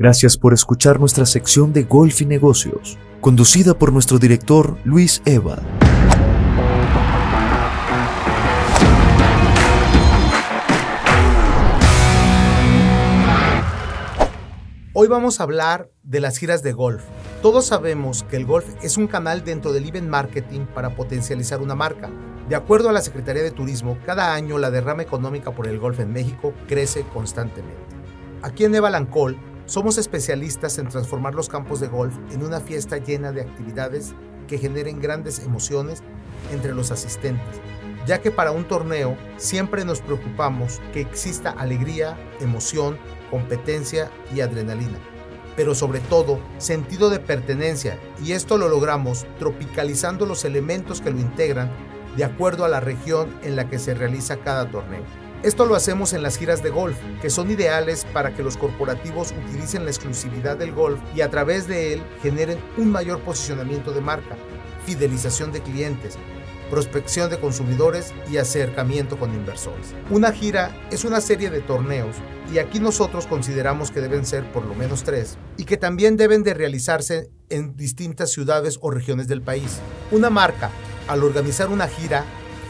Gracias por escuchar nuestra sección de Golf y Negocios, conducida por nuestro director Luis Eva. Hoy vamos a hablar de las giras de golf. Todos sabemos que el golf es un canal dentro del event marketing para potencializar una marca. De acuerdo a la Secretaría de Turismo, cada año la derrama económica por el golf en México crece constantemente. Aquí en Eva Lancol somos especialistas en transformar los campos de golf en una fiesta llena de actividades que generen grandes emociones entre los asistentes, ya que para un torneo siempre nos preocupamos que exista alegría, emoción, competencia y adrenalina, pero sobre todo sentido de pertenencia, y esto lo logramos tropicalizando los elementos que lo integran de acuerdo a la región en la que se realiza cada torneo. Esto lo hacemos en las giras de golf, que son ideales para que los corporativos utilicen la exclusividad del golf y a través de él generen un mayor posicionamiento de marca, fidelización de clientes, prospección de consumidores y acercamiento con inversores. Una gira es una serie de torneos y aquí nosotros consideramos que deben ser por lo menos tres y que también deben de realizarse en distintas ciudades o regiones del país. Una marca, al organizar una gira,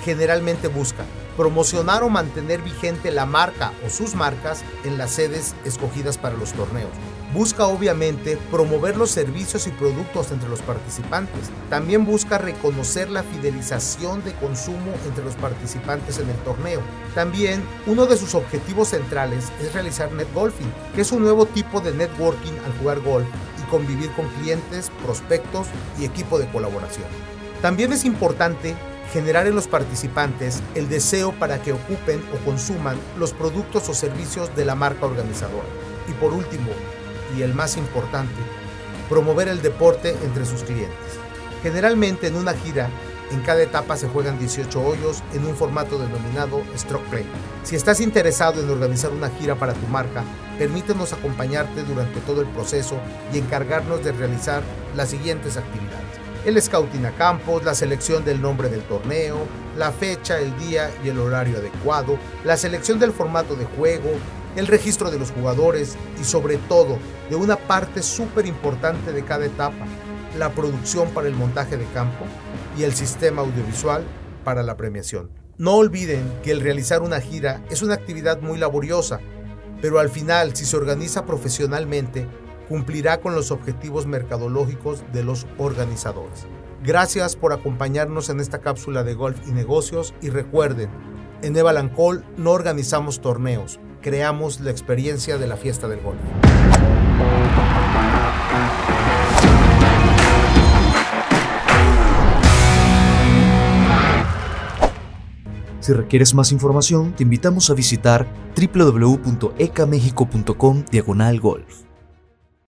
generalmente busca promocionar o mantener vigente la marca o sus marcas en las sedes escogidas para los torneos. Busca obviamente promover los servicios y productos entre los participantes. También busca reconocer la fidelización de consumo entre los participantes en el torneo. También uno de sus objetivos centrales es realizar netgolfing, que es un nuevo tipo de networking al jugar golf y convivir con clientes, prospectos y equipo de colaboración. También es importante generar en los participantes el deseo para que ocupen o consuman los productos o servicios de la marca organizadora. Y por último, y el más importante, promover el deporte entre sus clientes. Generalmente en una gira, en cada etapa se juegan 18 hoyos en un formato denominado Stroke Play. Si estás interesado en organizar una gira para tu marca, permítenos acompañarte durante todo el proceso y encargarnos de realizar las siguientes actividades el scouting a campos, la selección del nombre del torneo, la fecha, el día y el horario adecuado, la selección del formato de juego, el registro de los jugadores y sobre todo de una parte súper importante de cada etapa, la producción para el montaje de campo y el sistema audiovisual para la premiación. No olviden que el realizar una gira es una actividad muy laboriosa, pero al final si se organiza profesionalmente cumplirá con los objetivos mercadológicos de los organizadores. Gracias por acompañarnos en esta cápsula de golf y negocios y recuerden, en Eva Lancol no organizamos torneos, creamos la experiencia de la fiesta del golf. Si requieres más información, te invitamos a visitar www.ecamexico.com diagonal golf.